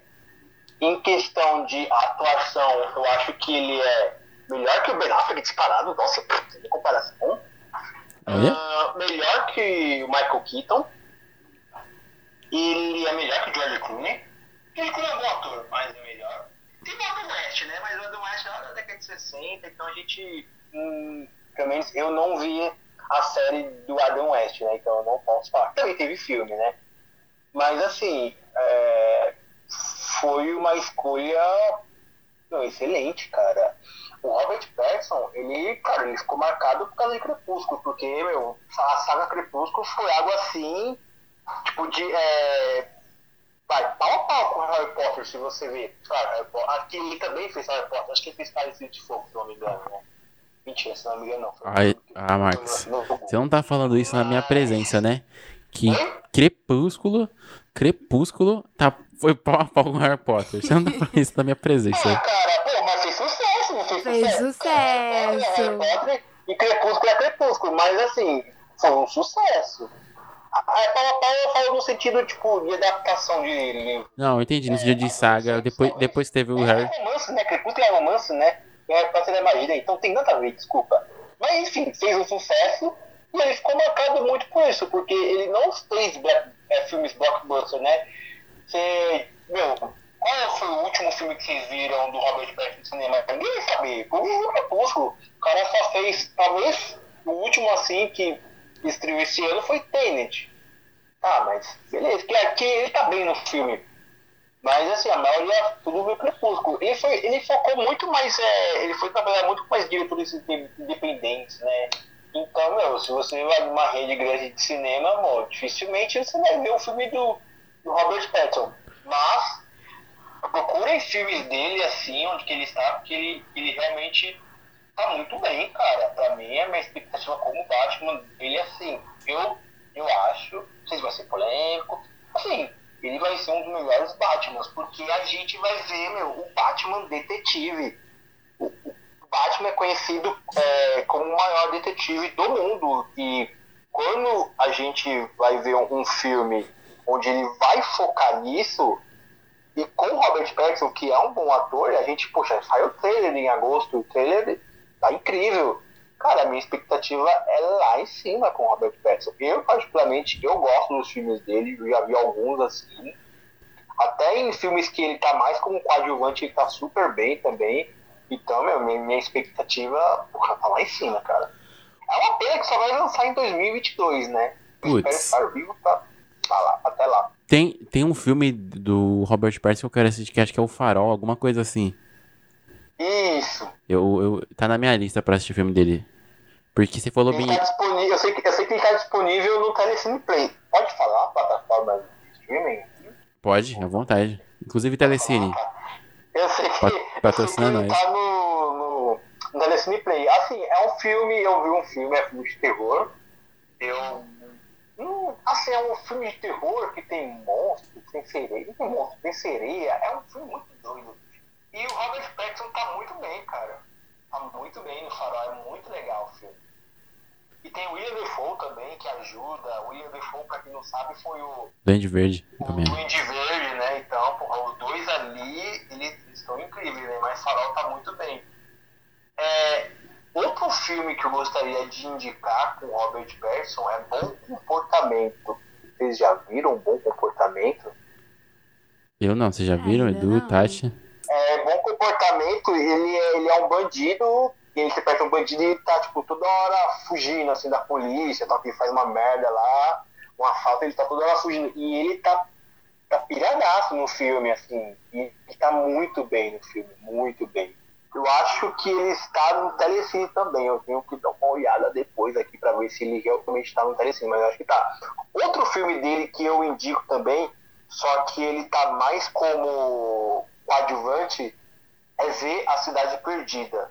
em questão de atuação, eu acho que ele é melhor que o Ben Affleck disparado. Nossa, sem comparação. Ah, melhor que o Michael Keaton. Ele é melhor que o George Clooney. É um bom ator, mas é melhor. Tem o Adam West, né? Mas o Adam West, olha, daqui a 60, então a gente, hum, pelo menos eu não vi a série do Adam West, né? Então eu não posso falar. Também teve filme, né? Mas assim, é, foi uma escolha não, excelente, cara. O Robert Pattinson, ele, cara, ele ficou marcado por causa de Crepúsculo, porque, meu, a saga Crepúsculo foi algo assim, tipo, de. É, vai, pau a pau com Harry Potter, se você ver. Claro, aqui ele também fez Harry Potter, acho que ele fez Cálice de Fogo, se não me engano, né? Mentira, se não me engano, não. Ai, ah, Marcos, você não tá falando isso na minha presença, né? Que Crepúsculo, Crepúsculo tá, foi pau a pau com Harry Potter. Você não tá falando isso na minha presença. Ah, cara, pô, mas fez sucesso, não fez, Fez sucesso. sucesso. Harry Potter e Crepúsculo é Crepúsculo, mas assim, foi um sucesso. A pau a pau eu falo no sentido, tipo, de adaptação de livro. Não, eu entendi, no sentido de saga. Depois, depois teve o Harry. É romance, né? Crepúsculo é romance, né? E Harry Potter é magia, então tem nada a ver, desculpa. Mas enfim, fez um sucesso e ele ficou marcado muito por isso, porque ele não fez black, é, filmes blockbuster, né? Você, meu, qual foi o último filme que vocês viram do Robert Pattinson no cinema? Ninguém sabe. Foi o Crepúsculo. O cara só fez, talvez, o último assim que estreou esse ano foi Tenet. Ah, mas beleza, que aqui ele tá bem no filme. Mas assim, a maioria tudo viu Crepúsculo. Ele, foi, ele focou muito mais, é, ele foi trabalhar muito com mais diretores independentes, né? Então, meu, se você vai numa rede grande de cinema, amor, dificilmente você vai ver um filme do, do Robert Pattinson. Mas procurem filmes dele assim, onde que ele está, porque ele, ele realmente tá muito bem, cara. Pra mim, a minha expectativa como Batman, ele assim, eu, eu acho, não sei se vai ser polêmico, assim, ele vai ser um dos melhores Batmans, porque a gente vai ver, meu, o Batman detetive. O, o Batman é conhecido é, como o maior detetive do mundo. E quando a gente vai ver um, um filme onde ele vai focar nisso, e com o Robert Pattinson, que é um bom ator, a gente, poxa, saiu o trailer em agosto, o trailer tá incrível. Cara, a minha expectativa é lá em cima com o Robert Pattinson. Eu, particularmente, eu gosto dos filmes dele, eu já vi alguns assim. Até em filmes que ele tá mais como coadjuvante, ele tá super bem também. Então, meu, minha, minha expectativa, porra, tá lá em cima, cara. É uma pena que só vai lançar em 2022, né? Eu espero Putz. estar vivo pra, pra lá, até lá. Tem, tem um filme do Robert Pattinson que eu quero assistir, que acho que é o Farol, alguma coisa assim. Isso. Eu, eu, tá na minha lista pra assistir o filme dele. Porque você falou Ele bem. tá disponível, eu, sei que, eu sei que ele tá disponível no Telecine Play. Pode falar a plataforma de streaming? Pode, à vontade. Inclusive Telecine. Eu sei que, Pa- eu sei que patrocina ele nós. tá no, no, no Telecine Play. Assim, é um filme, eu vi um filme, é filme de terror. Eu. Hum, assim, é um filme de terror que tem monstros, tem sereia. Não tem monstro, tem sereia. É um filme muito doido. E o Robert Pattinson tá muito bem, cara. Tá muito bem no farol, é muito legal o filme. E tem o William Defoe também, que ajuda. O William Defoe, pra quem não sabe, foi o Duende Verde o também. Duende Verde, né? Então, porra, os dois ali, eles estão incríveis, né? Mas Farol tá muito bem. É, outro filme que eu gostaria de indicar com Robert Pattinson é Bom Comportamento. Vocês já viram Bom Comportamento? Eu não, vocês já viram, Ainda Edu, não. Tati? É, Bom Comportamento, ele é, ele é um bandido, ele interpreta um bandido e tá, tipo, toda hora fugindo, assim, da polícia, tá? Que faz uma merda lá, uma falta, ele tá toda hora fugindo. E ele tá, tá piradaço no filme, assim, e ele tá muito bem no filme, muito bem. Eu acho que ele está no Telecine também, eu tenho que dar uma olhada depois aqui pra ver se ele realmente está no Telecine, mas eu acho que tá. Outro filme dele que eu indico também, só que ele tá mais como coadjuvante, é ver A Cidade Perdida.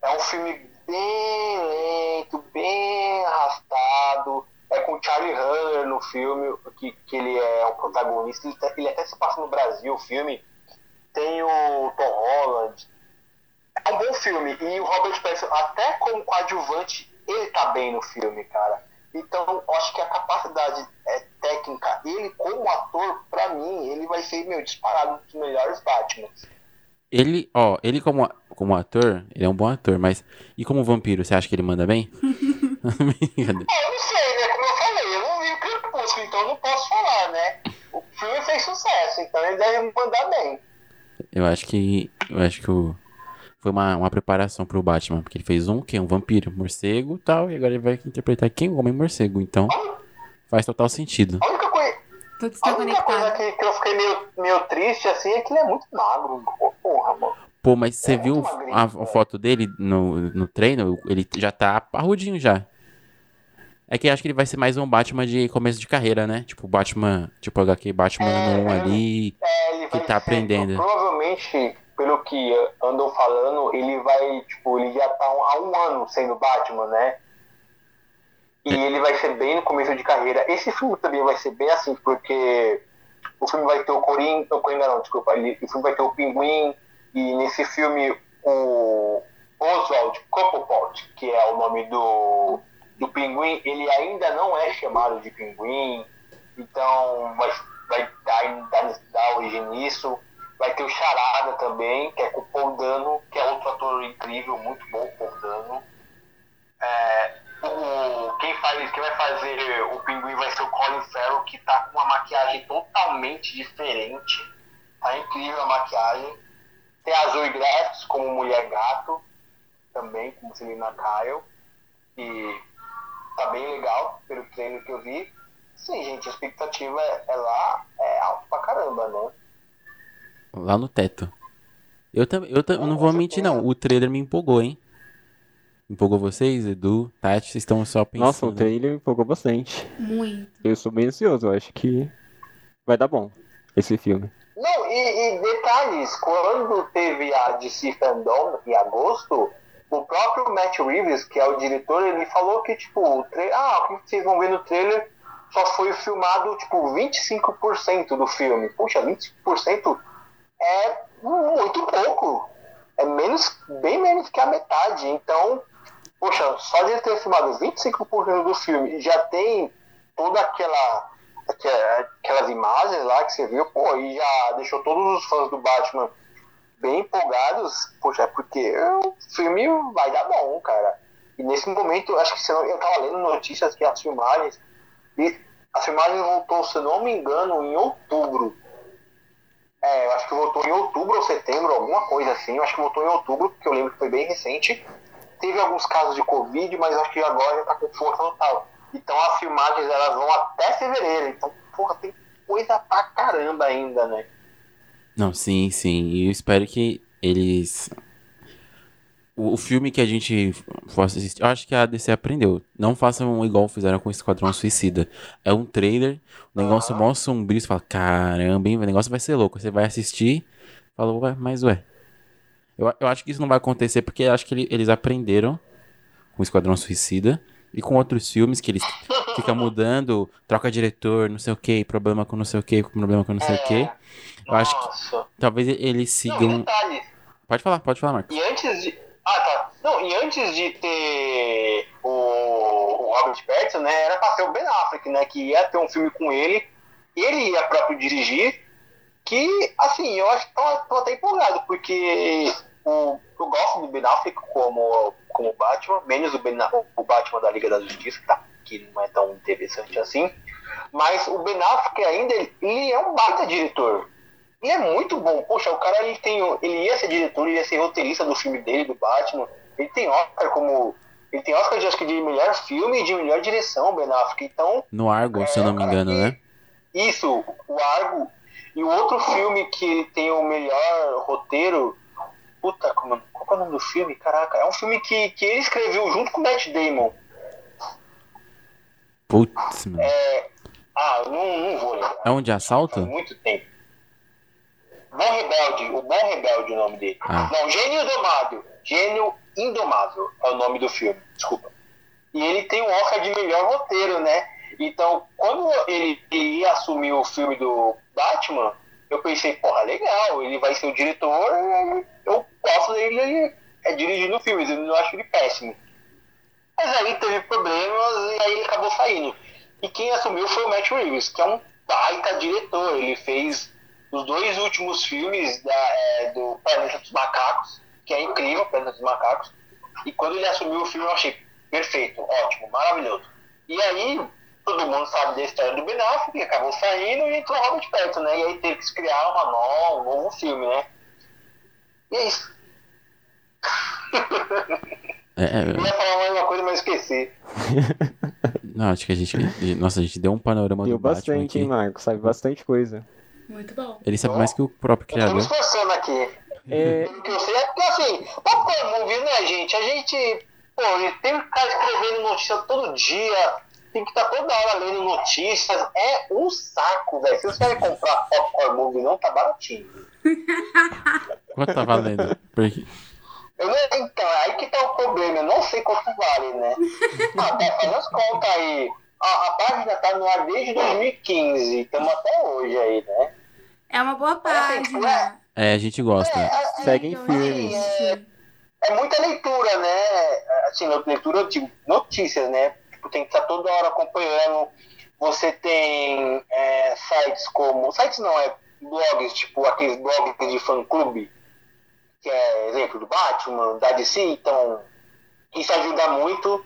É um filme bem lento, bem arrastado. É com Charlie Hunter no filme, que, que ele é o protagonista. Ele, até- ele até se passa no Brasil, o filme. Tem o Tom Holland. É um bom filme. E o Robert Pattinson, até como coadjuvante, ele tá bem no filme, cara. Então, eu acho que a capacidade é, técnica, ele como ator, pra mim, ele vai ser, meu, disparado um dos melhores Batmans. Ele, ó, ele como, como ator, ele é um bom ator, mas. E como vampiro, você acha que ele manda bem? É, eu não sei, né? Como eu falei, eu não vi o Crepúsculo, então eu não posso falar, né? O filme fez sucesso, então ele deve mandar bem. eu acho que. Eu acho que o. foi uma, uma preparação pro Batman. Porque ele fez um, que é um vampiro, morcego e tal. E agora ele vai interpretar quem? O Homem-Morcego. Então, faz total sentido. A única a única coisa que, que eu fiquei meio, meio triste, assim, é que ele é muito magro. Pô, Porra, mano. Pô, mas você É viu magrinho, a, a foto dele no, no treino? Ele já tá parrudinho já. É que eu acho que ele vai ser mais um Batman de começo de carreira, né? Tipo, Batman, tipo HQ Batman É, no 1 ali. É, ele Que tá ser- aprendendo. Provavelmente, pelo que andam falando, ele vai, tipo, ele já tá há um ano sendo Batman, né? E ele vai ser bem no começo de carreira. Esse filme também vai ser bem assim, porque o filme vai ter o Coringa, o Coringa não, desculpa, ele- o filme vai ter o Pinguim, e nesse filme o Oswald Cobblepot, que é o nome do, do Pinguim, ele ainda não é chamado de Pinguim, então vai, vai dar, dar, dar origem nisso. Vai ter o Charada também, que é com o Paul Dano, que é outro ator incrível, muito bom, Paul Dano. É, o, quem, faz, quem vai fazer o pinguim vai ser o Colin Farrell, que tá com uma maquiagem totalmente diferente. Tá incrível a maquiagem. Tem a Zoe Grass como Mulher Gato, também, como Selina Kyle. E tá bem legal, pelo treino que eu vi. Sim, gente, a expectativa é, é lá, é alto pra caramba, né? Lá no teto. Eu, tam, eu, tam, eu não vou mentir, não. O trailer me empolgou, hein? Empolgou vocês, Edu, Tati? Vocês estão só pensando. Nossa, o trailer me empolgou bastante. Muito. Eu sou bem ansioso, eu acho que vai dar bom esse filme. Não, e, e detalhes, quando teve a DC Fandom em agosto, o próprio Matt Reeves, que é o diretor, ele falou que, tipo, o tra... ah, o que vocês vão ver no trailer só foi filmado, tipo, 25% do filme. Puxa, 25% é muito pouco. É menos, bem menos que a metade. Então, poxa, só de ter filmado 25% do filme já tem toda aquela aquela- aquelas imagens lá que você viu, pô, e já deixou todos os fãs do Batman bem empolgados, poxa, é porque o filme vai dar bom, cara. E nesse momento, acho que se não, eu tava lendo notícias que as filmagens, e as filmagens voltou, se não me engano, em outubro. É, eu acho que voltou em outubro ou setembro, alguma coisa assim. Eu acho que voltou em outubro, porque eu lembro que foi bem recente. Teve alguns casos de Covid, mas acho que agora já tá com força total. Então as filmagens elas vão até fevereiro. Então, porra, tem coisa pra caramba ainda, né? Não, sim, sim. E eu espero que eles. O, o filme que a gente for assistir, eu acho que a DC aprendeu. Não façam igual fizeram com o Esquadrão Suicida. É um trailer, o negócio mó sombrio, você fala, caramba, hein, o negócio vai ser louco. Você vai assistir, falou, ué, mas ué. Eu, eu acho que isso não vai acontecer porque eu acho que ele- eles aprenderam com o Esquadrão Suicida e com outros filmes que eles ficam mudando, troca diretor, não sei o que, problema com não sei o que, problema com não sei o que. Eu acho que Nossa. talvez eles Não, sigam. detalhe. Pode falar, pode falar, Marcos. E antes de. Ah, tá. Não, e antes de ter o, o Robert Pattinson, né? Era pra ser o Ben Affleck, né? Que ia ter um filme com ele. Ele ia próprio dirigir. Que, assim, eu acho que tô, tô até empolgado, porque o, eu gosto do Ben Affleck como, como Batman, menos o, ben, o Batman da Liga da Justiça, que, tá, que não é tão interessante assim. Mas o Ben Affleck ainda, ele, ele é um baita diretor. Ele é muito bom. Poxa, o cara ele tem, ele ia ser diretor, ele ia ser roteirista do filme dele, do Batman. Ele tem Oscar como. Ele tem Oscar de, acho que de melhor filme e de melhor direção, Ben Affleck. Então, No Argo, se eu não me engano, né? isso, o Argo. E o outro filme que ele tem o melhor roteiro. Puta, como, qual que é o nome do filme? Caraca, é um filme que, que ele escreveu junto com o Matt Damon. Putz, mano. Ah, eu não, não vou lembrar. É onde assalta? Faz muito tempo. Bom Rebelde, o Bom Rebelde é o nome dele. Ah. Não, Gênio Indomável. Gênio Indomável é o nome do filme, desculpa. E ele tem um Oscar de melhor roteiro, né? Então, quando ele, ele ia assumir o filme do Batman, eu pensei, porra, legal, ele vai ser o diretor, eu gosto dele é, dirigindo filmes, eu não acho ele péssimo. Mas aí teve problemas e aí ele acabou saindo. E quem assumiu foi o Matt Reeves, que é um baita diretor. Ele fez os dois últimos filmes da, é, do Planeta dos Macacos, que é incrível, Planeta dos Macacos. E quando ele assumiu o filme, eu achei perfeito, ótimo, maravilhoso. E aí, todo mundo sabe da história do Ben Affleck, que acabou saindo e entrou Robert Pattinson, né? E aí teve que se criar uma nova, um novo filme, né? E é isso. É, é, Eu ia falar mais uma coisa, mas esqueci. não, acho que a gente. Nossa, a gente deu um panorama Deu do Batman bastante, hein, aqui. Marcos? Sabe bastante coisa. Muito bom. Ele sabe mais que o próprio criador. esforçando aqui. É, é porque assim, Popcorn Movie, né, gente? A gente, pô, tem que ficar escrevendo notícia todo dia, tem que estar toda hora lendo notícias. É um saco, velho. Se você quer comprar Popcorn Movie, não tá baratinho. Quanto tá valendo? Porque... Eu não, então, aí que tá o problema, eu não sei quanto vale, né? Ah, tá, faz as contas aí. A, a página tá no ar desde 2015, estamos até hoje aí, né? É uma boa página. É, a gente gosta. É, é, Seguem Então, firmes. gente, é muita leitura, né? Assim, leitura de notícias, né? Tipo, tem que estar toda hora acompanhando. Você tem é, sites como. Sites não, é blogs, tipo aqueles blogs de fã-clube, que é exemplo do Batman, da DC, então isso ajuda muito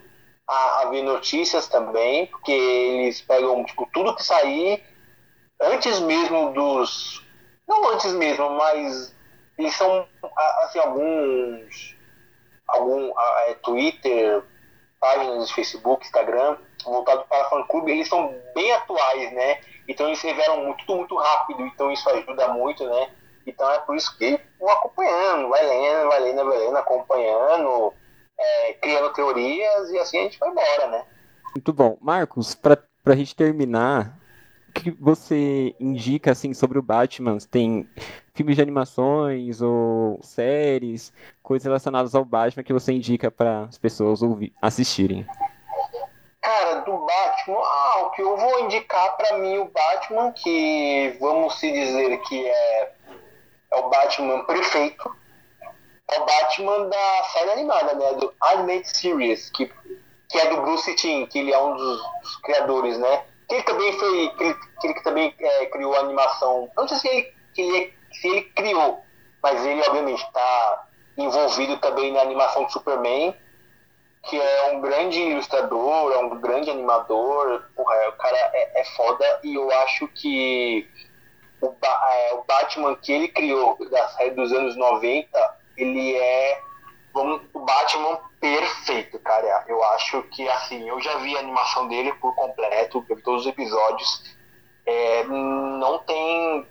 a, a ver notícias também, porque eles pegam tipo, tudo que sair antes mesmo dos. Não antes mesmo, mas eles são assim, alguns. algum é, Twitter, páginas de Facebook, Instagram, voltado para fã clube, eles são bem atuais, né? Então eles revelam muito, tudo muito rápido, então isso ajuda muito, né? Então é por isso que vou acompanhando, vai lendo, vai lendo, vai lendo, acompanhando, é, criando teorias e assim a gente vai embora, né? muito bom. Marcos, pra, pra gente terminar, o que você indica, assim, sobre o Batman? Tem filmes de animações ou séries, coisas relacionadas ao Batman que você indica para as pessoas ouvir, assistirem? Cara, do Batman, ah, o que eu vou indicar pra mim o Batman, que vamos se dizer que é, é o Batman perfeito, é o Batman da série animada, né? Do Animated Series, que, que é do Bruce Timm, que ele é um dos, dos criadores, né? Que ele também foi. Que ele, que ele também é, criou a animação. Eu não sei se ele, que ele, se ele criou, mas ele obviamente está envolvido também na animação de Superman que é um grande ilustrador, é um grande animador, porra, o cara é, é foda e eu acho que o, Ba- é, o Batman que ele criou da série dos anos 90, ele é o Batman perfeito, cara. Eu acho que assim, eu já vi a animação dele por completo, vi todos os episódios. É, não tem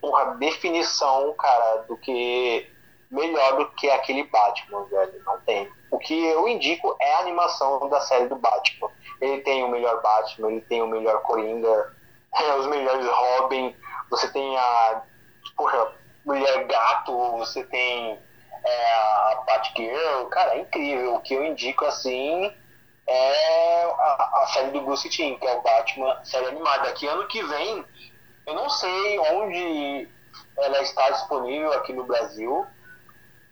porra, definição, cara, do que melhor do que aquele Batman, velho. Não tem. O que eu indico é a animação da série do Batman. Ele tem o melhor Batman, ele tem o melhor Coringa, os melhores Robin, você tem a porra, Mulher Gato, você tem é, a Batgirl, cara, é incrível. O que eu indico assim é a, a série do Bruce Timm, que é o Batman série animada. Que ano que vem, eu não sei onde ela está disponível aqui no Brasil,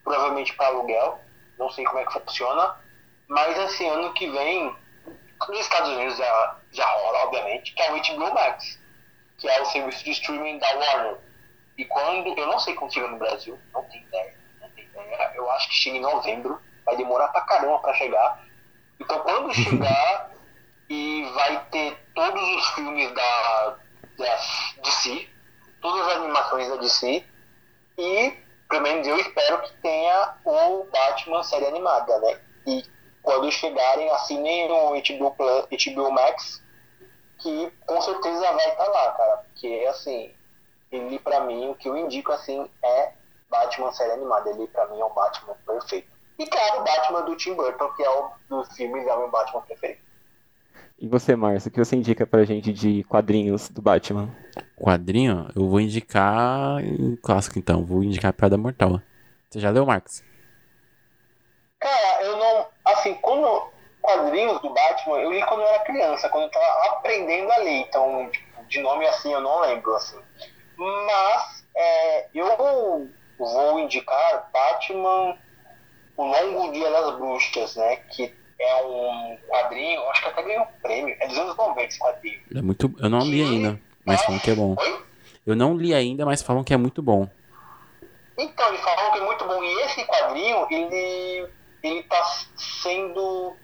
provavelmente para aluguel, não sei como é que funciona, mas esse ano que vem, nos Estados Unidos já, já rola, obviamente, que é o HBO Max, que é o serviço de streaming da Warner. E quando, eu não sei quando chega no Brasil, não tenho ideia, ideia, eu acho que chega em novembro, vai demorar pra caramba pra chegar. Então quando chegar e vai ter todos os filmes da, da DC, todas as animações da DC, e pelo menos eu espero que tenha o Batman série animada, né? E quando chegarem, assinem o HBO, Plus, HBO Max, que com certeza vai estar lá, cara. Porque, assim, ele pra mim, o que eu indico, assim, é Batman série animada. Ele pra mim é o Batman perfeito. E, claro, o Batman do Tim Burton, que é o dos filmes, é o meu Batman preferido. E você, Márcio, o que você indica pra gente de quadrinhos do Batman? Quadrinho, eu vou indicar um clássico então. Vou indicar Piada Mortal. Você já leu, Marcos? Cara, eu não. Assim, quando. Quadrinhos do Batman, eu li quando eu era criança, quando eu tava aprendendo a ler. Então, tipo, de nome assim, eu não lembro, assim. Mas, é, eu vou indicar Batman, O Longo Dia das Bruxas, né? Que é um quadrinho, acho que até ganhou um prêmio. É dos anos 90 esse quadrinho. É muito. Eu não li ainda, mas falam que é bom. Oi? Eu não li ainda, mas falam que é muito bom. Então, ele falou que é muito bom. E esse quadrinho, ele, ele tá sendo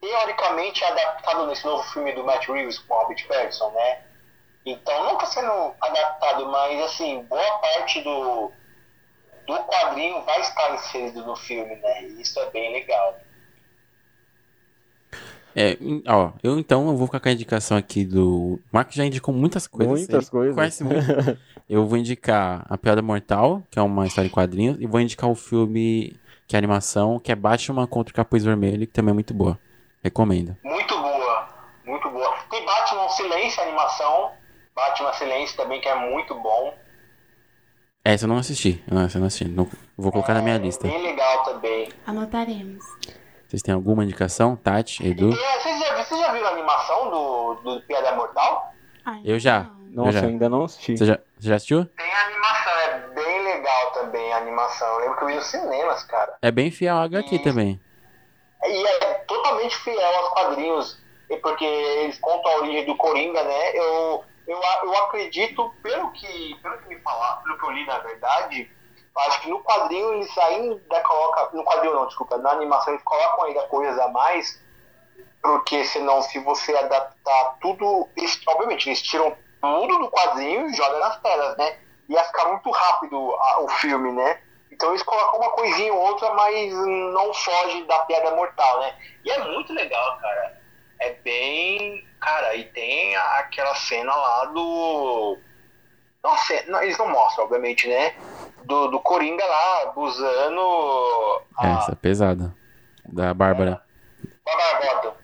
teoricamente adaptado nesse novo filme do Matt Reeves com o Robert Pattinson, né? Então, não tá sendo adaptado, mas, assim, boa parte do, do quadrinho vai estar inserido no filme, né? E isso é bem legal. É, ó, eu então eu vou ficar com a indicação aqui do. O Marco já indicou muitas coisas. Muitas coisas. Conhece muito. eu vou indicar A Piada Mortal, que é uma história em quadrinhos, e vou indicar o filme que é animação, que é Batman contra o Capuz Vermelho, que também é muito boa. Recomendo. Muito boa, muito boa. Tem Batman Silêncio, animação. Batman Silêncio também, que é muito bom. Essa eu não assisti. Não, essa eu não assisti. Não- vou colocar na minha lista. Bem legal também. Anotaremos. Vocês têm alguma indicação? Tati, Edu? E, é, vocês, já, vocês já viram a animação do, do Piada Mortal? Ai, Eu já. não. Nossa, já. eu ainda não assisti. Você já, você já assistiu? Tem a animação, é bem legal também a animação. Eu lembro que eu vi nos cinemas, cara. É bem fiel ao HQ também. E é totalmente fiel aos quadrinhos, e porque eles contam a origem do Coringa, né? Eu, eu, eu acredito, pelo que, pelo que me falaram, pelo que eu li na verdade, acho que no quadrinho eles ainda colocam. No quadrinho não, desculpa, na animação eles colocam ainda coisas a mais, porque senão se você adaptar tudo. Eles, obviamente, eles tiram tudo do quadrinho e jogam nas telas, né? Ia ficar muito rápido a- o filme, né? Então eles colocam uma coisinha ou outra, mas não foge da piada mortal, né? E é muito legal, cara. É bem. Cara, e tem aquela cena lá do. Nossa, não, eles não mostram, obviamente, né? Do, do Coringa lá, abusando. É, a essa é pesada. Da Bárbara. Bárbara Gordon.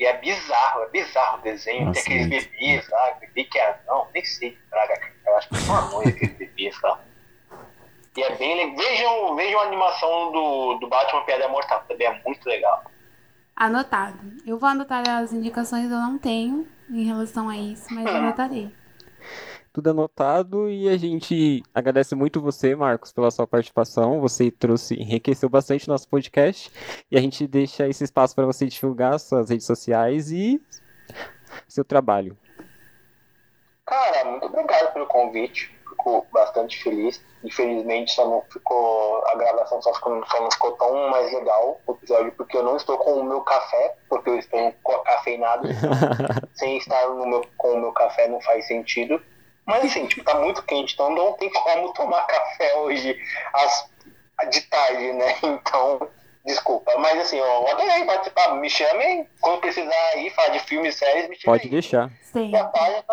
E é bizarro, é bizarro o desenho. Nossa, tem aqueles muito. bebês lá, bebê que é. Não, nem sei que praga. Eu acho que são anões aqueles bebês lá. E é bem legal. Vejam, vejam a animação do, do Batman Piada Mortal, também é muito legal. Anotado. Eu vou anotar as indicações eu não tenho em relação a isso, mas eu anotarei. Tudo anotado e a gente agradece muito você, Marcos, pela sua participação. Você trouxe, enriqueceu bastante o nosso podcast e a gente deixa esse espaço para você divulgar suas redes sociais e seu trabalho. Cara, muito obrigado pelo convite. Fico bastante feliz. Infelizmente só não ficou. A gravação só, ficou, só não ficou tão mais legal o episódio, porque eu não estou com o meu café, porque eu estou cafeinado. Sem estar no meu, com o meu café não faz sentido. Mas assim, tipo, tá muito quente, então não tem como tomar café hoje às, de tarde, né? Então, desculpa. Mas assim, ó, eu adorei participar. Me chamem quando precisar ir falar de filmes e séries, me chamem. Pode aí. deixar. Sim. E a página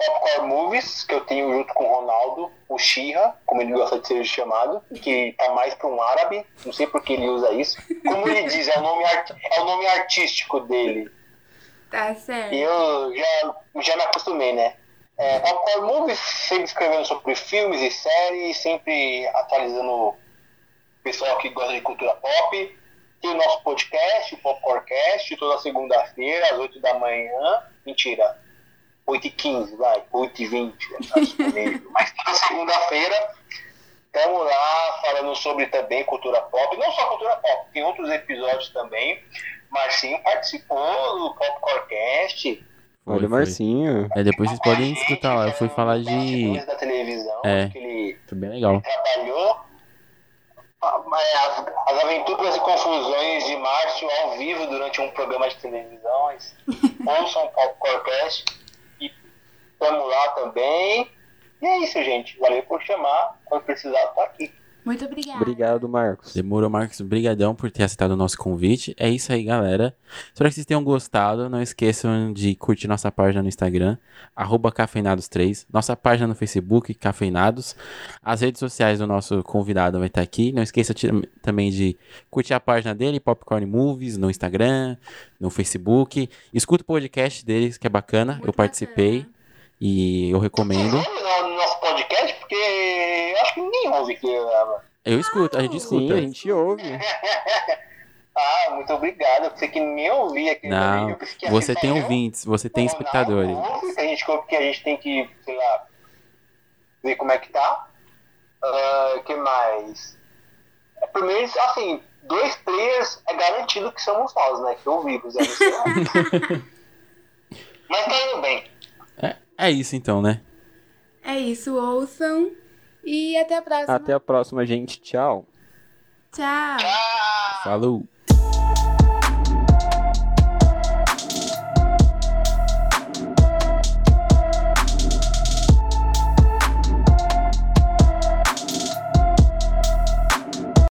Popcorn Movies, que eu tenho junto com o Ronaldo, o Shira, como ele gosta de ser chamado, que tá mais para um árabe, não sei por que ele usa isso. Como ele diz, é o nome, é o nome artístico dele. Tá certo. E eu já, já me acostumei, né? É, Popcorn Movies, sempre escrevendo sobre filmes e séries, sempre atualizando o pessoal que gosta de cultura pop. Tem o nosso podcast, o Popcorncast, toda segunda-feira, às 8 da manhã. Mentira, 8h15, vai, 8h20, tá disponível. Mas toda segunda-feira estamos lá falando sobre também cultura pop. Não só cultura pop, tem outros episódios também. Marcinho participou do Popcorncast. Olha, foi. Marcinho. É, depois vocês podem escutar lá. Eu fui falar de. Da televisão, É. que ele Foi bem legal. trabalhou. Ah, As, as aventuras e confusões de Márcio ao vivo durante um programa de televisão. Ouçam o Popcorncast. Estamos lá também. E é isso, gente. Valeu por chamar. Quando precisar, tô aqui. Muito obrigada. Obrigado, Marcos. Demorou, Marcos. Brigadão por ter aceitado o nosso convite. É isso aí, galera. Espero que vocês tenham gostado. Não esqueçam de curtir nossa página no Instagram, arroba cafeinados3. Nossa página no Facebook, Cafeinados. As redes sociais do nosso convidado vai estar aqui. Não esqueça também de curtir a página dele, Popcorn Movies, no Instagram, no Facebook. Escuta o podcast deles, que é bacana. Muito eu participei bacana. E eu recomendo. Ouve no, no nosso podcast, porque eu acho que ninguém ouve aqui. né? Eu escuto, a gente Sim, escuta. a gente ouve. Ah, muito obrigado. Eu pensei que nem ouvia aqui. Não, que ia você tem eu. ouvintes, você tem Não, espectadores. Não, ouve, que a gente, que a gente tem que, sei lá, ver como é que tá. O que mais? É, pelo menos, assim, dois players é garantido que somos nós, né? Que ouvimos. É aí. Mas tá indo bem. É, é isso então, né? É isso, ouçam. E até a próxima. Até a próxima, gente. Tchau. Tchau. Falou!